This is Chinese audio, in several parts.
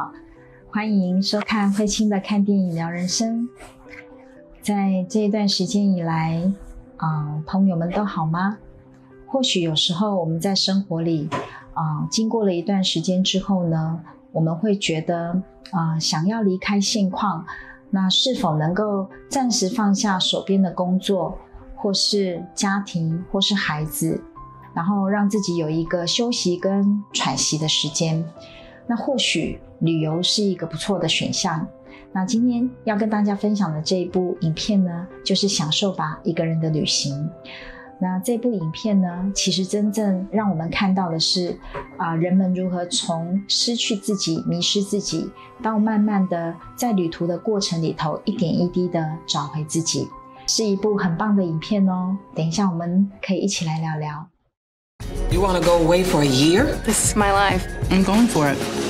好，欢迎收看慧清的看电影聊人生。在这一段时间以来，啊，朋友们都好吗？或许有时候我们在生活里，啊，经过了一段时间之后呢，我们会觉得，啊，想要离开现况，那是否能够暂时放下手边的工作，或是家庭，或是孩子？然后让自己有一个休息跟喘息的时间，那或许旅游是一个不错的选项。那今天要跟大家分享的这一部影片呢，就是享受吧一个人的旅行。那这部影片呢，其实真正让我们看到的是啊，人们如何从失去自己、迷失自己，到慢慢的在旅途的过程里头，一点一滴的找回自己，是一部很棒的影片哦。等一下我们可以一起来聊聊。You want to go away for a year? This is my life. I'm going for it.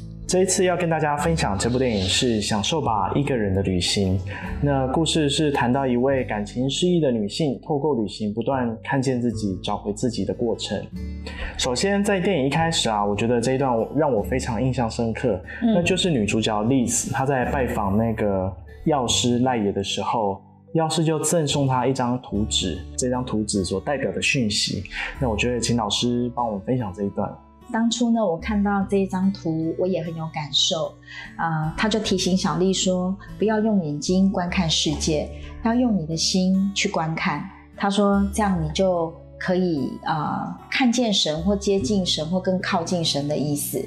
这一次要跟大家分享这部电影是《享受吧一个人的旅行》。那故事是谈到一位感情失意的女性，透过旅行不断看见自己、找回自己的过程。首先，在电影一开始啊，我觉得这一段让我非常印象深刻，那就是女主角丽丝她在拜访那个药师赖野的时候。药师就赠送他一张图纸，这张图纸所代表的讯息。那我觉得，请老师帮我们分享这一段。当初呢，我看到这一张图，我也很有感受。啊、他就提醒小丽说，不要用眼睛观看世界，要用你的心去观看。他说，这样你就可以啊、看见神，或接近神，或更靠近神的意思。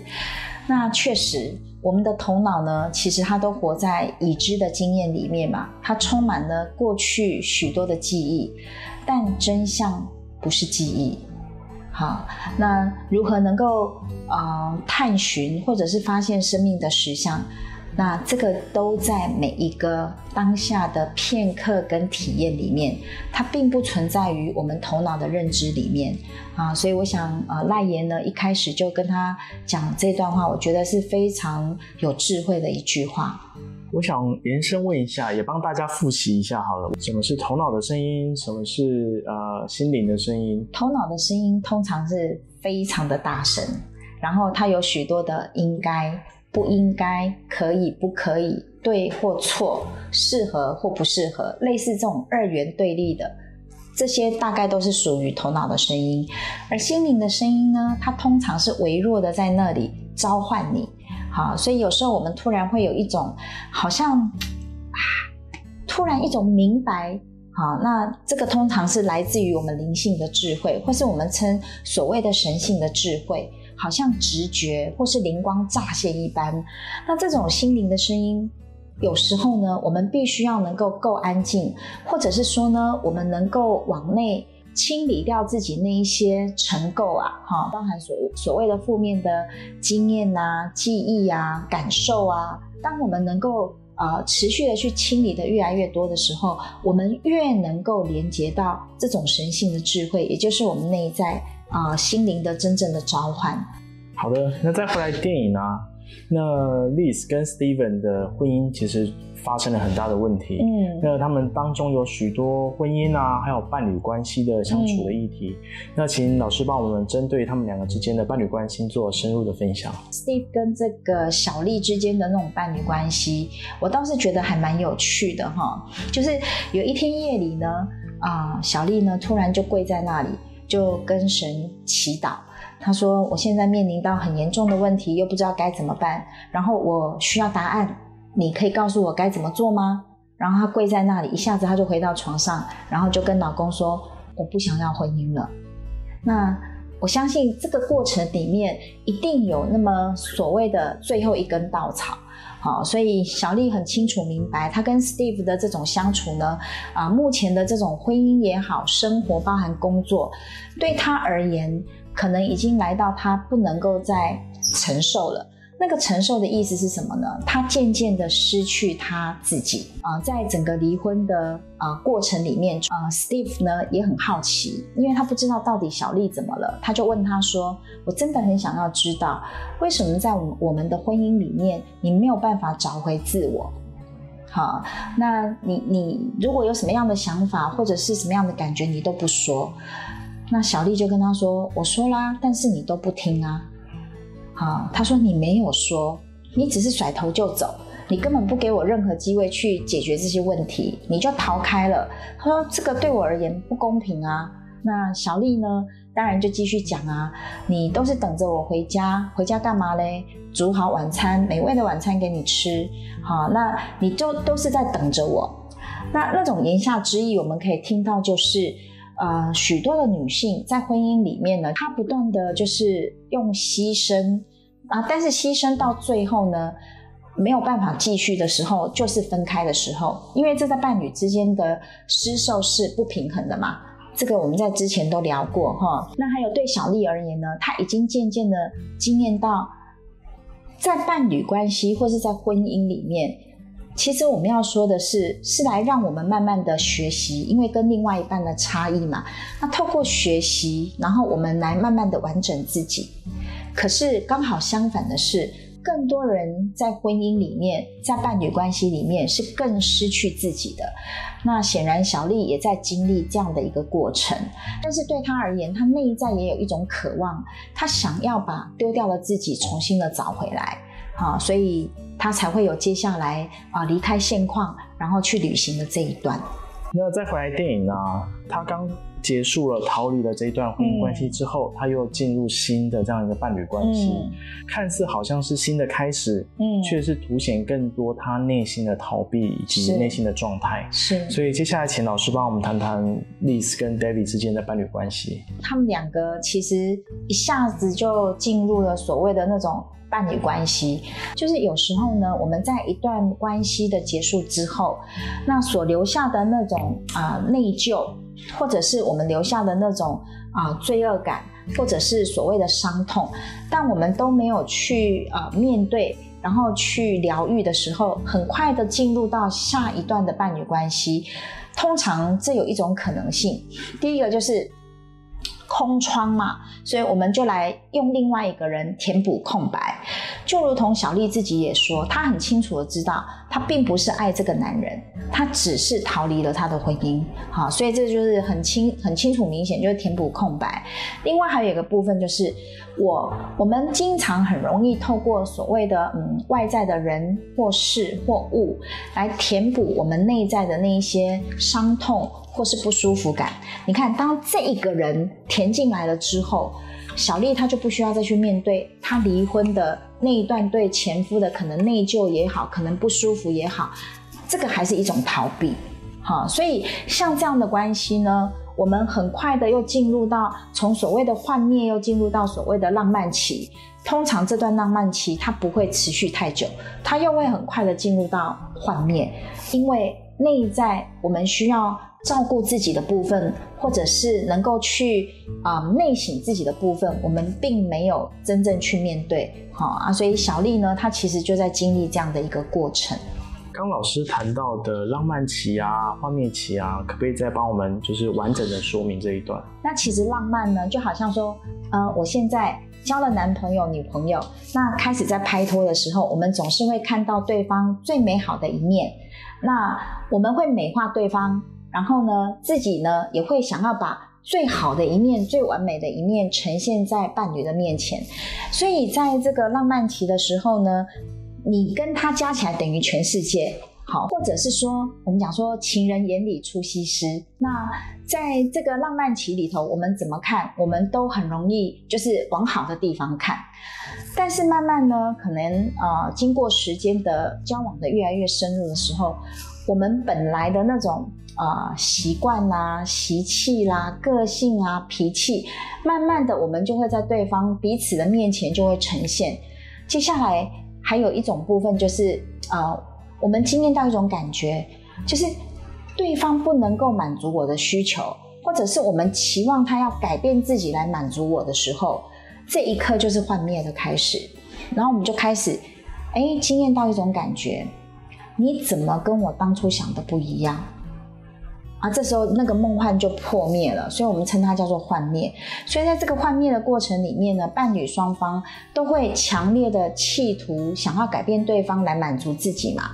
那确实，我们的头脑呢，其实它都活在已知的经验里面嘛，它充满了过去许多的记忆，但真相不是记忆。好，那如何能够呃探寻或者是发现生命的实相？那这个都在每一个当下的片刻跟体验里面，它并不存在于我们头脑的认知里面啊。所以我想，呃，赖爷呢一开始就跟他讲这段话，我觉得是非常有智慧的一句话。我想延伸问一下，也帮大家复习一下好了，什么是头脑的声音，什么是呃心灵的声音？头脑的声音通常是非常的大声，然后它有许多的应该、不应该、可以不可以、对或错、适合或不适合，类似这种二元对立的，这些大概都是属于头脑的声音。而心灵的声音呢，它通常是微弱的在那里召唤你。好，所以有时候我们突然会有一种好像啊，突然一种明白。好，那这个通常是来自于我们灵性的智慧，或是我们称所谓的神性的智慧，好像直觉或是灵光乍现一般。那这种心灵的声音，有时候呢，我们必须要能够够安静，或者是说呢，我们能够往内。清理掉自己那一些尘垢啊，哈，包含所所谓的负面的经验啊、记忆啊、感受啊。当我们能够呃持续的去清理的越来越多的时候，我们越能够连接到这种神性的智慧，也就是我们内在啊、心灵的真正的召唤。好的，那再回来电影啊，那 Liz 跟 Steven 的婚姻其实发生了很大的问题。嗯那他们当中有许多婚姻啊，还有伴侣关系的相处的议题。那请老师帮我们针对他们两个之间的伴侣关系做深入的分享。Steve 跟这个小丽之间的那种伴侣关系，我倒是觉得还蛮有趣的哈。就是有一天夜里呢，啊、小丽呢突然就跪在那里，就跟神祈祷。他说：“我现在面临到很严重的问题，又不知道该怎么办，然后我需要答案，你可以告诉我该怎么做吗？”然后她跪在那里，一下子她就回到床上，然后就跟老公说：“我不想要婚姻了。”那我相信这个过程里面一定有那么所谓的最后一根稻草。好，所以小丽很清楚明白，她跟 Steve 的这种相处呢，啊，目前的这种婚姻也好，生活包含工作，对她而言，可能已经来到他不能够再承受了。那个承受的意思是什么呢？他渐渐的失去他自己啊、在整个离婚的呃过程里面，呃，Steve 呢也很好奇，因为他不知道到底小丽怎么了，他就问他说：“我真的很想要知道，为什么在我我们的婚姻里面，你没有办法找回自我？”好，那你你如果有什么样的想法或者是什么样的感觉，你都不说。那小丽就跟他说：“我说啦，但是你都不听啊。”好，他说你没有说，你只是甩头就走，你根本不给我任何机会去解决这些问题，你就逃开了。他说这个对我而言不公平啊。那小丽呢，当然就继续讲啊，你都是等着我回家，回家干嘛嘞？煮好晚餐，美味的晚餐给你吃。好，那你就都是在等着我。那那种言下之意，我们可以听到就是。呃，许多的女性在婚姻里面呢，她不断的就是用牺牲啊，但是牺牲到最后呢，没有办法继续的时候，就是分开的时候，因为这在伴侣之间的施受是不平衡的嘛。这个我们在之前都聊过哈。那还有对小丽而言呢，她已经渐渐的经验到，在伴侣关系或是在婚姻里面。其实我们要说的是，是来让我们慢慢的学习，因为跟另外一半的差异嘛。那透过学习，然后我们来慢慢的完整自己。可是刚好相反的是，更多人在婚姻里面，在伴侣关系里面是更失去自己的。那显然小丽也在经历这样的一个过程，但是对她而言，她内在也有一种渴望，她想要把丢掉的自己重新的找回来。好，所以他才会有接下来啊离开现况，然后去旅行的这一段。那再回来电影啊，他刚结束了逃离了这一段婚姻关系之后，他又进入新的这样一个伴侣关系，嗯看似好像是新的开始，嗯却是凸显更多他内心的逃避以及是内心的状态。是，所以接下来请老师帮我们谈谈 Liz 跟 David 之间的伴侣关系。他们两个其实一下子就进入了所谓的那种伴侣关系，就是有时候呢，我们在一段关系的结束之后，那所留下的那种啊、内疚，或者是我们留下的那种啊、罪恶感，或者是所谓的伤痛，但我们都没有去啊、面对。然后去疗愈的时候，很快的进入到下一段的伴侣关系。通常这有一种可能性，第一个就是空窗嘛，所以我们就来用另外一个人填补空白。就如同小丽自己也说，她很清楚的知道，她并不是爱这个男人，她只是逃离了他的婚姻。好，所以这就是很清、很清楚、明显，就是填补空白。另外还有一个部分就是，我我们经常很容易透过所谓的嗯外在的人或事或物来填补我们内在的那一些伤痛或是不舒服感。你看，当这一个人填进来了之后，小丽她就不需要再去面对她离婚的那一段对前夫的可能内疚也好，可能不舒服也好，这个还是一种逃避。好，所以像这样的关系呢，我们很快的又进入到从所谓的幻灭，又进入到所谓的浪漫期。通常这段浪漫期它不会持续太久，它又会很快的进入到幻灭，因为内在我们需要照顾自己的部分，或者是能够去啊、呃内省自己的部分，我们并没有真正去面对。好啊，所以小丽呢，她其实就在经历这样的一个过程。刚老师谈到的浪漫期啊、幻灭期啊，可不可以再帮我们就是完整的说明这一段？那其实浪漫呢，就好像说，呃，我现在交了男朋友、女朋友，那开始在拍拖的时候，我们总是会看到对方最美好的一面，那我们会美化对方，然后呢，自己呢也会想要把最好的一面、最完美的一面呈现在伴侣的面前，所以在这个浪漫期的时候呢，你跟他加起来等于全世界。好，或者是说，我们讲说情人眼里出西施。那在这个浪漫期里头，我们怎么看？我们都很容易就是往好的地方看。但是慢慢呢，可能呃，经过时间的交往的越来越深入的时候，我们本来的那种呃习惯啦、习气啦、个性啊、脾气，慢慢的我们就会在对方彼此的面前就会呈现。接下来还有一种部分就是呃。我们经验到一种感觉，就是对方不能够满足我的需求，或者是我们期望他要改变自己来满足我的时候，这一刻就是幻灭的开始。然后我们就开始，哎，经验到一种感觉，你怎么跟我当初想的不一样？啊，这时候那个梦幻就破灭了，所以我们称它叫做幻灭。所以在这个幻灭的过程里面呢，伴侣双方都会强烈的企图想要改变对方来满足自己嘛。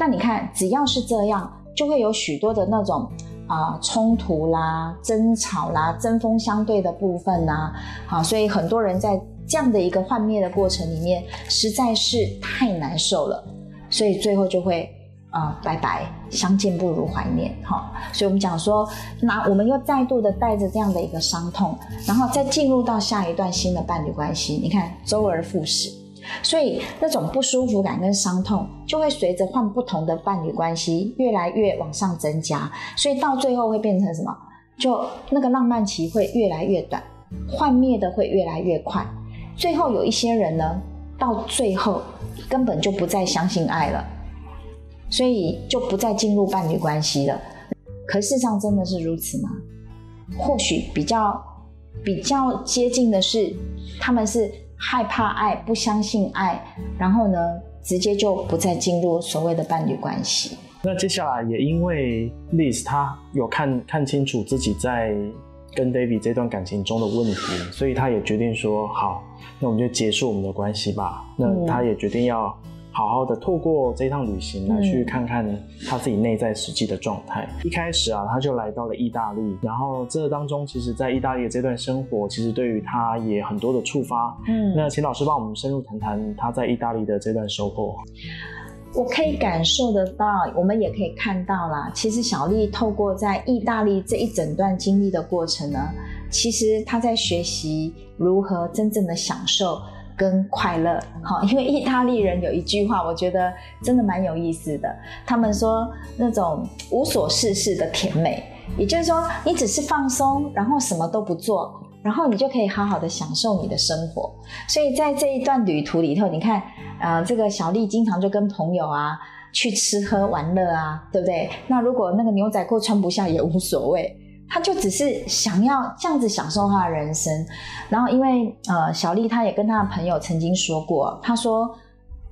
那你看，只要是这样，就会有许多的那种啊冲突啦、争吵啦、针锋相对的部分呐。啊，所以很多人在这样的一个幻灭的过程里面，实在是太难受了，所以最后就会。啊、拜拜，相见不如怀念，哈、所以我们讲说，那我们又再度的带着这样的一个伤痛，然后再进入到下一段新的伴侣关系，你看周而复始，所以那种不舒服感跟伤痛就会随着换不同的伴侣关系越来越往上增加，所以到最后会变成什么？就那个浪漫期会越来越短，幻灭的会越来越快，最后有一些人呢，到最后根本就不再相信爱了。所以就不再进入伴侣关系了。可事实上真的是如此吗？或许比较比较接近的是，他们是害怕爱，不相信爱，然后呢，直接就不再进入所谓的伴侣关系。那接下来也因为 Liz 她有看看清楚自己在跟 David 这段感情中的问题，所以她也决定说好，那我们就结束我们的关系吧。那嗯她也决定要好好的透过这趟旅行来去看看他自己内在实际的状态。一开始啊，他就来到了意大利，然后这当中其实在意大利的这段生活，其实对于他也很多的触发。嗯那请老师帮我们深入谈谈他在意大利的这段收获。我可以感受得到，我们也可以看到啦。其实小丽透过在意大利这一整段经历的过程呢，其实她在学习如何真正的享受跟快乐。好，因为意大利人有一句话，我觉得真的蛮有意思的。他们说那种无所事事的甜美，也就是说，你只是放松，然后什么都不做。然后你就可以好好的享受你的生活，所以在这一段旅途里头，你看，呃，这个小丽经常就跟朋友啊去吃喝玩乐啊，对不对？那如果那个牛仔裤穿不下也无所谓，他就只是想要这样子享受他的人生。然后因为呃，小丽她也跟她的朋友曾经说过，她说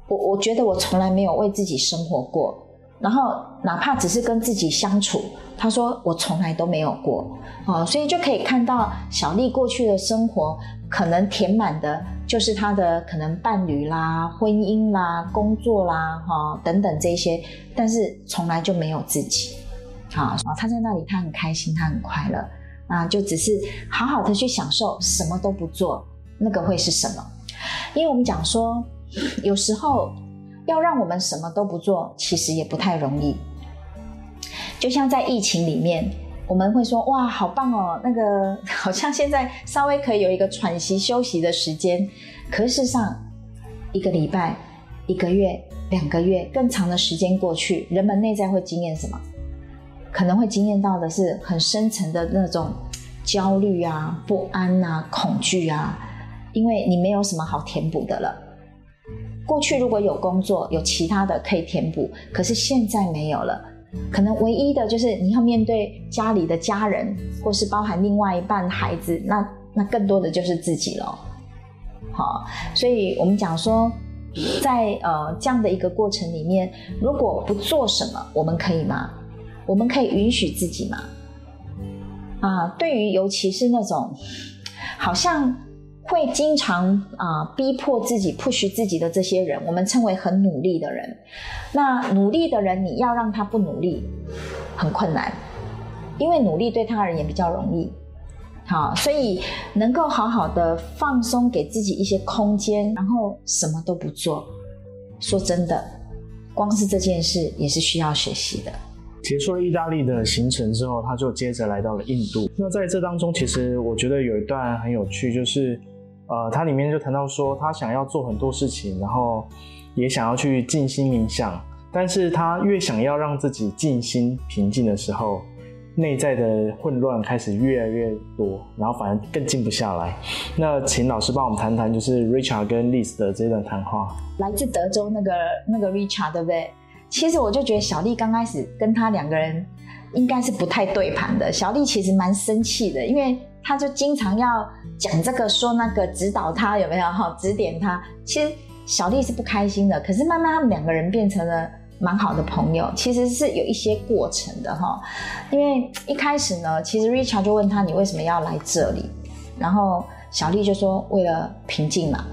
我我觉得我从来没有为自己生活过，然后哪怕只是跟自己相处，她说我从来都没有过。哦，所以就可以看到小丽过去的生活，可能填满的就是她的可能伴侣啦、婚姻啦、工作啦，哈、等等这些，但是从来就没有自己。啊，他在那里，他很开心，他很快乐，啊，就只是好好的去享受，什么都不做，那个会是什么？因为我们讲说，有时候要让我们什么都不做，其实也不太容易。就像在疫情里面，我们会说哇，好棒哦，那个好像现在稍微可以有一个喘息休息的时间。可是事上，一个礼拜、一个月、两个月更长的时间过去，人们内在会经验什么？可能会经验到的是很深层的那种焦虑啊、不安啊、恐惧啊，因为你没有什么好填补的了。过去如果有工作，有其他的可以填补，可是现在没有了。可能唯一的就是你要面对家里的家人，或是包含另外一半孩子，那那更多的就是自己了。好，所以我们讲说，在呃这样的一个过程里面，如果不做什么，我们可以吗？我们可以允许自己吗？啊，对于尤其是那种好像会经常啊逼迫自己、push 自己的这些人，我们称为很努力的人。那努力的人，你要让他不努力，很困难，因为努力对他而言比较容易。好，所以能够好好的放松，给自己一些空间，然后什么都不做。说真的，光是这件事也是需要学习的。结束了意大利的行程之后，他就接着来到了印度。那在这当中，其实我觉得有一段很有趣，就是呃，它里面就谈到说，他想要做很多事情，然后也想要去静心冥想，但是他越想要让自己静心平静的时候，内在的混乱开始越来越多，然后反而更静不下来。那请老师帮我们谈谈，就是 Richard 跟 Liz 的这段谈话。来自德州那个那个 Richard，对不对？其实我就觉得小丽刚开始跟他两个人应该是不太对盘的。小丽其实蛮生气的，因为他就经常要讲这个说那个，指导他有没有哈，指点他。其实小丽是不开心的，可是慢慢他们两个人变成了蛮好的朋友，其实是有一些过程的哈。因为一开始呢，其实 Richard 就问他你为什么要来这里，然后小丽就说为了平静嘛。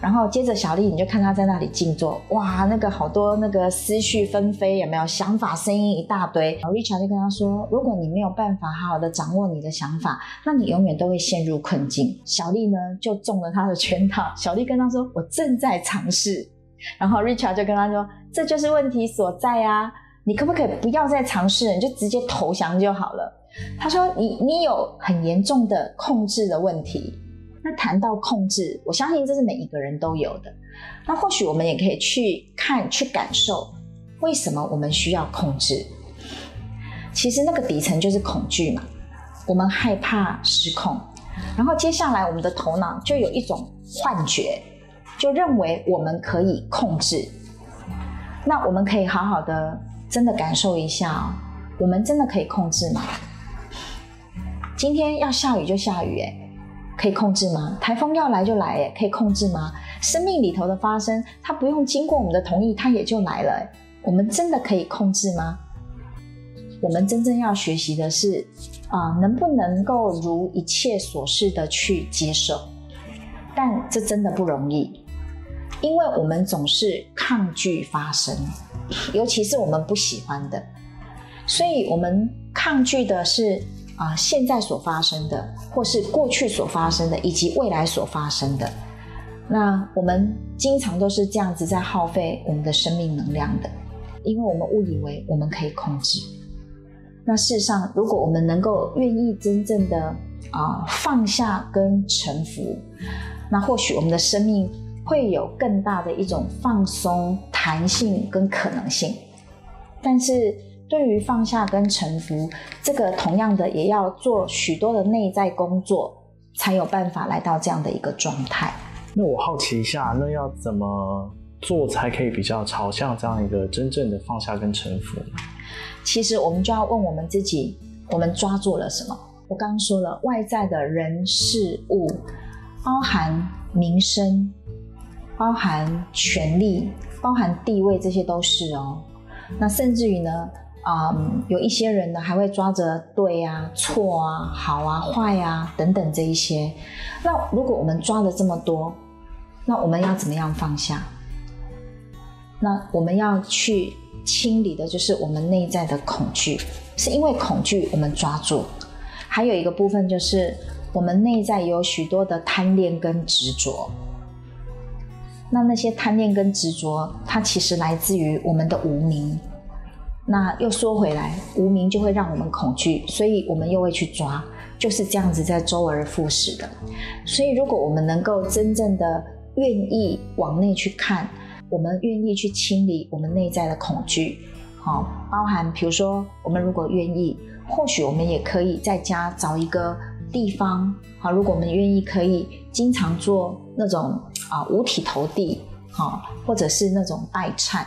然后接着小丽你就看她在那里静坐，哇，那个好多那个思绪纷飞，有没有想法声音一大堆。然后 Richard 就跟他说，如果你没有办法好好的掌握你的想法，那你永远都会陷入困境。小丽呢就中了他的圈套，小丽跟他说，我正在尝试。然后 Richard 就跟他说，这就是问题所在啊，你可不可以不要再尝试，你就直接投降就好了。他说，你你有很严重的控制的问题。那谈到控制，我相信这是每一个人都有的。那或许我们也可以去看、去感受，为什么我们需要控制？其实那个底层就是恐惧嘛，我们害怕失控。然后接下来我们的头脑就有一种幻觉，就认为我们可以控制。那我们可以好好的真的感受一下哦，我们真的可以控制吗？今天要下雨就下雨，哎。可以控制吗？台风要来就来，哎，可以控制吗？生命里头的发生，它不用经过我们的同意，它也就来了。我们真的可以控制吗？我们真正要学习的是，啊，能不能够如一切所示的去接受？但这真的不容易，因为我们总是抗拒发生，尤其是我们不喜欢的，所以我们抗拒的是。啊，现在所发生的，或是过去所发生的，以及未来所发生的，那我们经常都是这样子在耗费我们的生命能量的，因为我们误以为我们可以控制。那事实上，如果我们能够愿意真正的啊放下跟臣服，那或许我们的生命会有更大的一种放松、弹性跟可能性。但是。对于放下跟臣服，这个同样的也要做许多的内在工作，才有办法来到这样的一个状态。那我好奇一下，那要怎么做才可以比较朝向这样一个真正的放下跟臣服呢？其实我们就要问我们自己：我们抓住了什么？我刚刚说了，外在的人事物，包含名声，包含权力，包含地位，这些都是哦。那甚至于呢？啊，有一些人呢，还会抓着对啊、错啊、好啊、坏啊等等这一些。那如果我们抓了这么多，那我们要怎么样放下？那我们要去清理的就是我们内在的恐惧，是因为恐惧我们抓住。还有一个部分就是我们内在有许多的贪恋跟执着。那那些贪恋跟执着，它其实来自于我们的无名。那又说回来，无名就会让我们恐惧，所以我们又会去抓，就是这样子在周而复始的。所以，如果我们能够真正的愿意往内去看，我们愿意去清理我们内在的恐惧，好，包含比如说，我们如果愿意，或许我们也可以在家找一个地方，好，如果我们愿意，可以经常做那种啊五体投地，好，或者是那种代忏。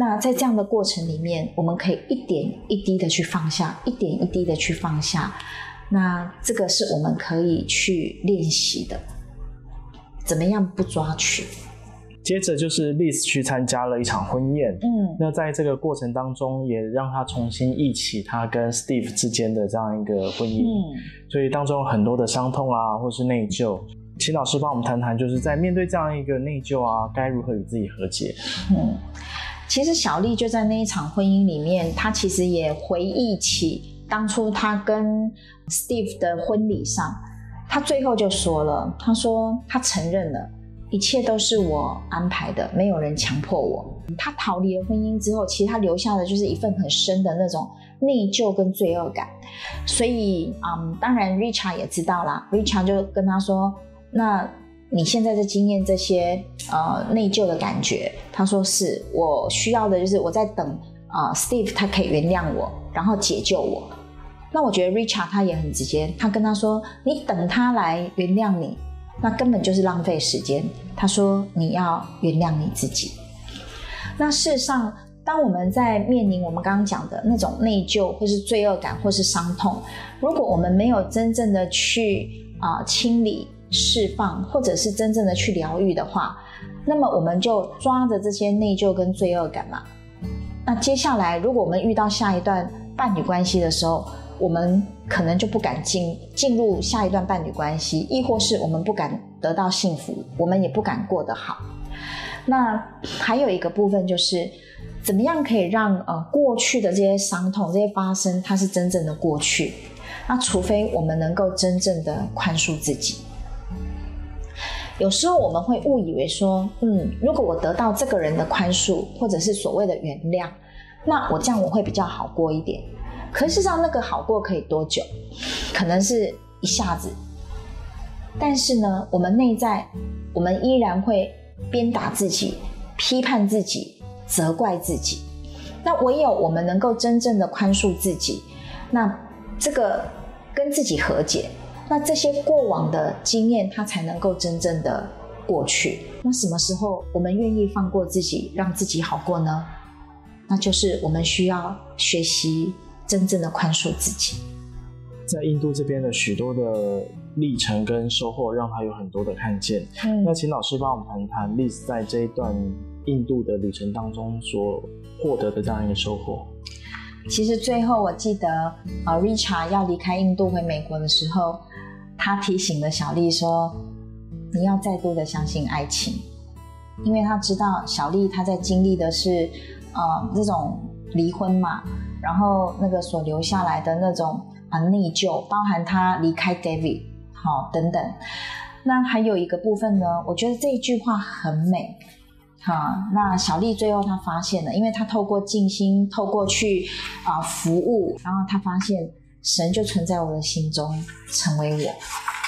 那在这样的过程里面，我们可以一点一滴的去放下，一点一滴的去放下。那这个是我们可以去练习的。怎么样不抓取？接着就是 Liz 去参加了一场婚宴。嗯，那在这个过程当中，也让他重新忆起他跟 Steve 之间的这样一个婚姻。嗯，所以当中很多的伤痛啊，或是内疚，请老师帮我们谈谈，就是在面对这样一个内疚啊，该如何与自己和解？嗯。其实小丽就在那一场婚姻里面，她其实也回忆起当初她跟 Steve 的婚礼上，她最后就说了：“她说她承认了，一切都是我安排的，没有人强迫我。”她逃离了婚姻之后，其实她留下的就是一份很深的那种内疚跟罪恶感。所以，嗯，当然 Richard 也知道啦 Richard 就跟她说：“那。”你现在在经验这些呃内疚的感觉，他说是我需要的就是我在等啊，Steve 他可以原谅我，然后解救我。那我觉得 Richard 他也很直接，他跟他说，你等他来原谅你，那根本就是浪费时间。他说你要原谅你自己。那事实上，当我们在面临我们刚刚讲的那种内疚，或是罪恶感，或是伤痛，如果我们没有真正的去啊清理。释放，或者是真正的去疗愈的话，那么我们就抓着这些内疚跟罪恶感嘛。那接下来，如果我们遇到下一段伴侣关系的时候，我们可能就不敢进进入下一段伴侣关系，亦或是我们不敢得到幸福，我们也不敢过得好。那还有一个部分就是，怎么样可以让呃过去的这些伤痛、这些发生，它是真正的过去？那除非我们能够真正的宽恕自己。有时候我们会误以为说，嗯，如果我得到这个人的宽恕，或者是所谓的原谅，那我这样我会比较好过一点。可事实上，那个好过可以多久？可能是一下子。但是呢，我们内在，我们依然会鞭打自己、批判自己、责怪自己。那唯有我们能够真正的宽恕自己，那这个跟自己和解，那这些过往的经验，它才能够真正的过去。那什么时候我们愿意放过自己，让自己好过呢？那就是我们需要学习真正的宽恕自己。在印度这边的许多的历程跟收获，让他有很多的看见。嗯那请老师帮我们谈谈 Liz 在这一段印度的旅程当中所获得的这样一个收获。其实最后我记得，呃，Richard 要离开印度回美国的时候，他提醒了小丽说：“你要再度的相信爱情，因为他知道小丽她在经历的是，呃，这种离婚嘛，然后那个所留下来的那种啊内疚，包含她离开 David，好、等等。那还有一个部分呢，我觉得这一句话很美，哈，那小丽最后她发现了，因为她透过静心，透过去啊、服务，然后她发现神就存在我的心中，成为我。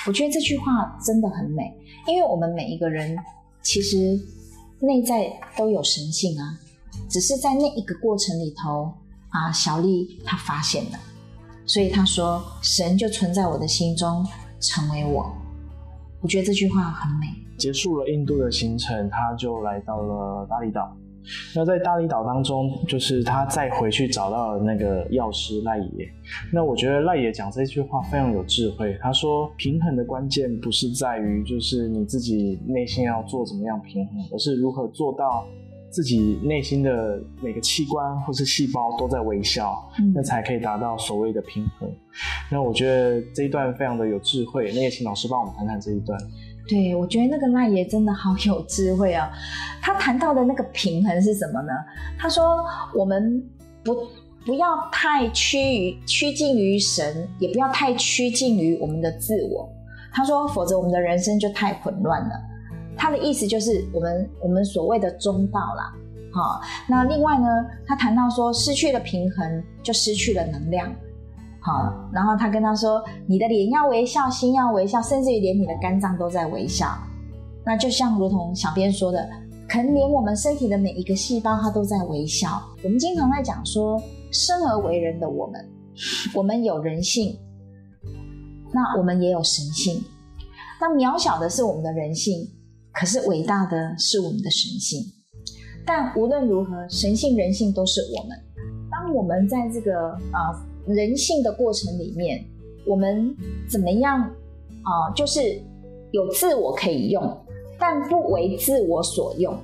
我觉得这句话真的很美，因为我们每一个人其实内在都有神性啊，只是在那一个过程里头啊，小丽她发现了，所以她说神就存在我的心中，成为我。我觉得这句话很美。结束了印度的行程，他就来到了巴厘岛。那在巴厘岛当中，就是他再回去找到了那个药师赖爷。那我觉得赖爷讲这句话非常有智慧。他说，平衡的关键不是在于就是你自己内心要做怎么样平衡，而是如何做到自己内心的每个器官或是细胞都在微笑，嗯那才可以达到所谓的平衡。那我觉得这一段非常的有智慧。那也请老师帮我们谈谈这一段。对，我觉得那个赖爷真的好有智慧啊！他谈到的那个平衡是什么呢？他说我们不不要太趋于趋近于神，也不要太趋近于我们的自我。他说，否则我们的人生就太混乱了。他的意思就是我们我们所谓的中道啦。好，那另外呢，他谈到说失去了平衡，就失去了能量。好，然后他跟他说：“你的脸要微笑，心要微笑，甚至于连你的肝脏都在微笑。”那就像如同小编说的，可能连我们身体的每一个细胞它都在微笑。我们经常在讲说，生而为人的我们，我们有人性，那我们也有神性。那渺小的是我们的人性，可是伟大的是我们的神性。但无论如何，神性、人性都是我们。当我们在这个、呃、人性的过程里面，我们怎么样啊、就是有自我可以用，但不为自我所用。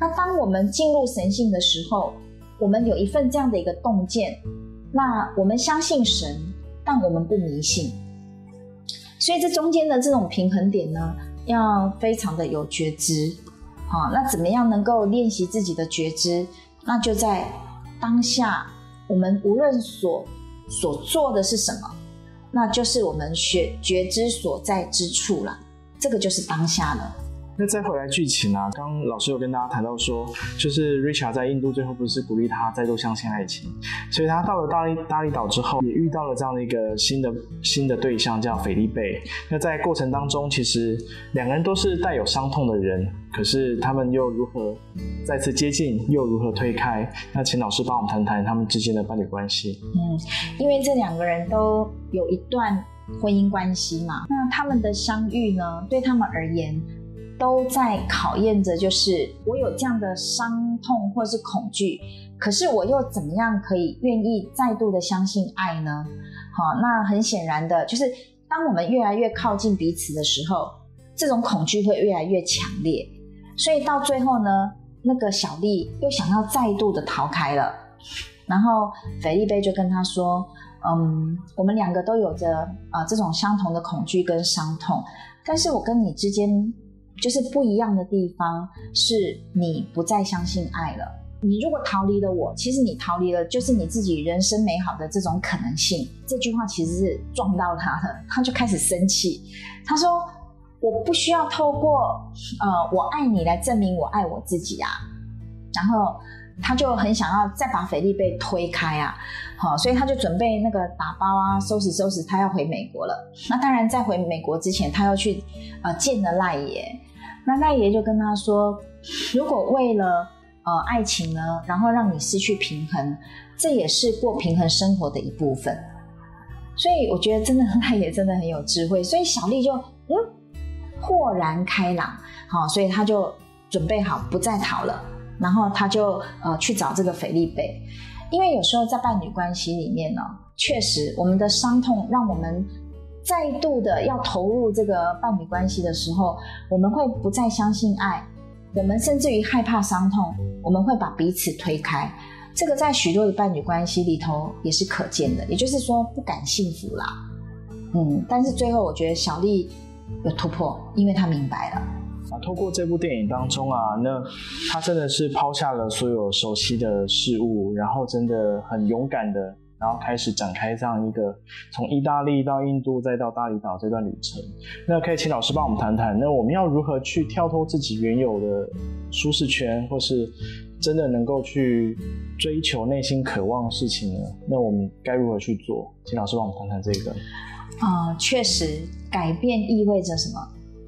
那当我们进入神性的时候，我们有一份这样的一个洞见，那我们相信神，但我们不迷信。所以这中间的这种平衡点呢，要非常的有觉知。好，那怎么样能够练习自己的觉知？那就在当下，我们无论所所做的是什么，那就是我们学觉知所在之处了。这个就是当下了。那再回来剧情啊，刚刚老师有跟大家谈到说，就是 Richard 在印度最后不是鼓励他再度相信爱情，所以他到了大利大利岛之后，也遇到了这样的一个新的新的对象叫菲利贝。那在过程当中，其实两个人都是带有伤痛的人，可是他们又如何再次接近，又如何推开？那请老师帮我们谈谈他们之间的伴侣关系。嗯，因为这两个人都有一段婚姻关系嘛，那他们的相遇呢，对他们而言。都在考验着，就是我有这样的伤痛或是恐惧，可是我又怎么样可以愿意再度的相信爱呢？好，那很显然的，就是当我们越来越靠近彼此的时候，这种恐惧会越来越强烈。所以到最后呢，那个小丽又想要再度的逃开了，然后菲利贝就跟他说：“嗯，我们两个都有着呃这种相同的恐惧跟伤痛，但是我跟你之间就是不一样的地方是你不再相信爱了。你如果逃离了我，其实你逃离了就是你自己人生美好的这种可能性。”这句话其实是撞到他的，他就开始生气，他说。我不需要透过呃我爱你来证明我爱我自己啊，然后他就很想要再把菲利贝推开啊，好，所以他就准备那个打包啊，收拾收拾，他要回美国了。那当然在回美国之前，他要去呃见了赖爷，那赖爷就跟他说，如果为了呃爱情呢，然后让你失去平衡，这也是过平衡生活的一部分。所以我觉得真的赖爷真的很有智慧，所以小丽就嗯。豁然开朗，好，所以他就准备好不再逃了，然后他就呃去找这个菲利贝，因为有时候在伴侣关系里面呢，确实我们的伤痛让我们再度的要投入这个伴侣关系的时候，我们会不再相信爱，我们甚至于害怕伤痛，我们会把彼此推开，这个在许多的伴侣关系里头也是可见的，也就是说不敢幸福啦，嗯，但是最后我觉得小丽。有突破，因为她明白了。啊，透过这部电影当中啊，那他真的是抛下了所有熟悉的事物，然后真的很勇敢的，然后开始展开这样一个从意大利到印度再到大理岛这段旅程。那可以请老师帮我们谈谈，那我们要如何去跳脱自己原有的舒适圈，或是真的能够去追求内心渴望的事情呢？那我们该如何去做？请老师帮我们谈谈这个。啊，确实，改变意味着什么？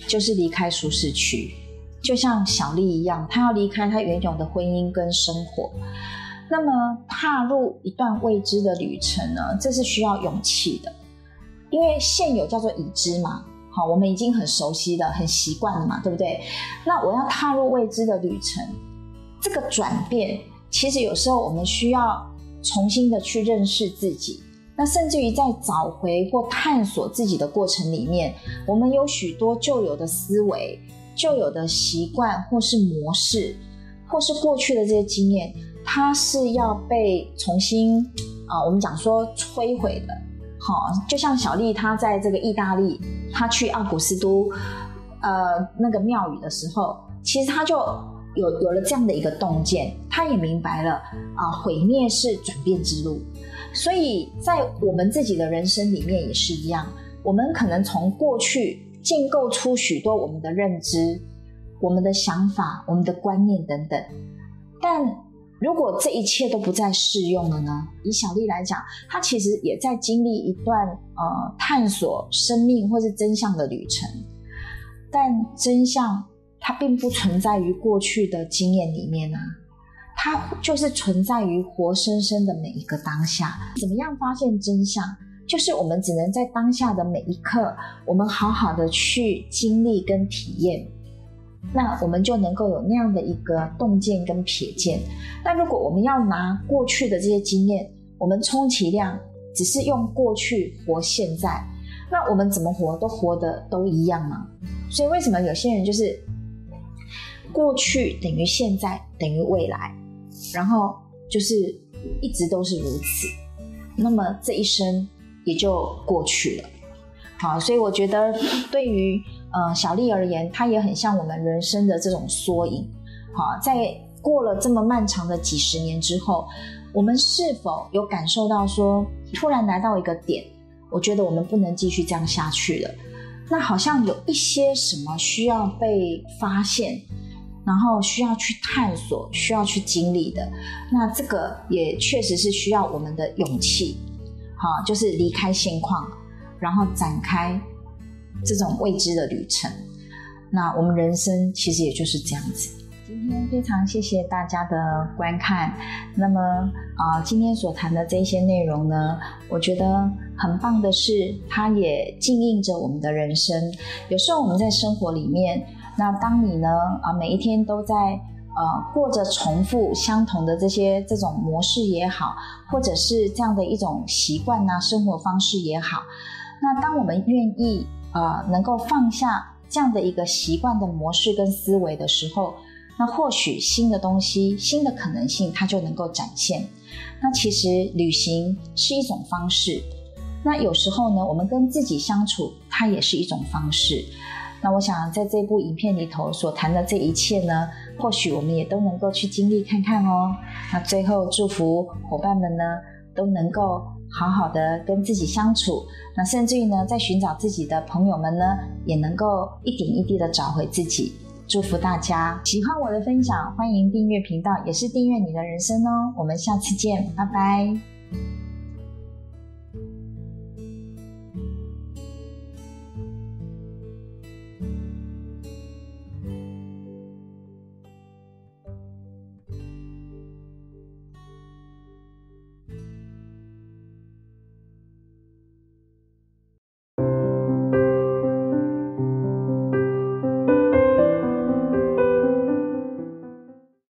就是离开舒适区，就像小丽一样，她要离开她原有的婚姻跟生活。那么，踏入一段未知的旅程呢？这是需要勇气的，因为现有叫做已知嘛，好，我们已经很熟悉的、很习惯了嘛，对不对？那我要踏入未知的旅程，这个转变，其实有时候我们需要重新的去认识自己。那甚至于在找回或探索自己的过程里面，我们有许多旧有的思维、旧有的习惯，或是模式，或是过去的这些经验，它是要被重新啊，我们讲说摧毁的。好，就像小丽她在这个意大利，她去奥古斯都呃那个庙宇的时候，其实她就有有了这样的一个洞见，她也明白了啊，毁灭是转变之路。所以在我们自己的人生里面也是一样，我们可能从过去建构出许多我们的认知、我们的想法、我们的观念等等。但如果这一切都不再适用了呢？以小丽来讲，她其实也在经历一段呃探索生命或是真相的旅程。但真相它并不存在于过去的经验里面啊。它就是存在于活生生的每一个当下。怎么样发现真相？就是我们只能在当下的每一刻，我们好好的去经历跟体验，那我们就能够有那样的一个洞见跟瞥见。那如果我们要拿过去的这些经验，我们充其量只是用过去活现在，那我们怎么活都活的都一样吗？所以为什么有些人就是过去等于现在等于未来？然后就是一直都是如此，那么这一生也就过去了。好，所以我觉得对于呃小丽而言，她也很像我们人生的这种缩影。好，在过了这么漫长的几十年之后，我们是否有感受到说，突然来到一个点，我觉得我们不能继续这样下去了。那好像有一些什么需要被发现。然后需要去探索，需要去经历的，那这个也确实是需要我们的勇气，好，就是离开现况，然后展开这种未知的旅程。那我们人生其实也就是这样子。今天非常谢谢大家的观看。那么啊，今天所谈的这些内容呢，我觉得很棒的是，它也静映着我们的人生。有时候我们在生活里面。那当你呢啊每一天都在呃过着重复相同的这些这种模式也好，或者是这样的一种习惯呐生活方式也好，那当我们愿意呃能够放下这样的一个习惯的模式跟思维的时候，那或许新的东西、新的可能性它就能够展现。那其实旅行是一种方式，那有时候呢，我们跟自己相处，它也是一种方式。那我想在这部影片里头所谈的这一切呢，或许我们也都能够去经历看看哦。那最后祝福伙伴们呢，都能够好好的跟自己相处。那甚至于呢，在寻找自己的朋友们呢，也能够一点一滴的找回自己。祝福大家喜欢我的分享，欢迎订阅频道，也是订阅你的人生哦。我们下次见，拜拜。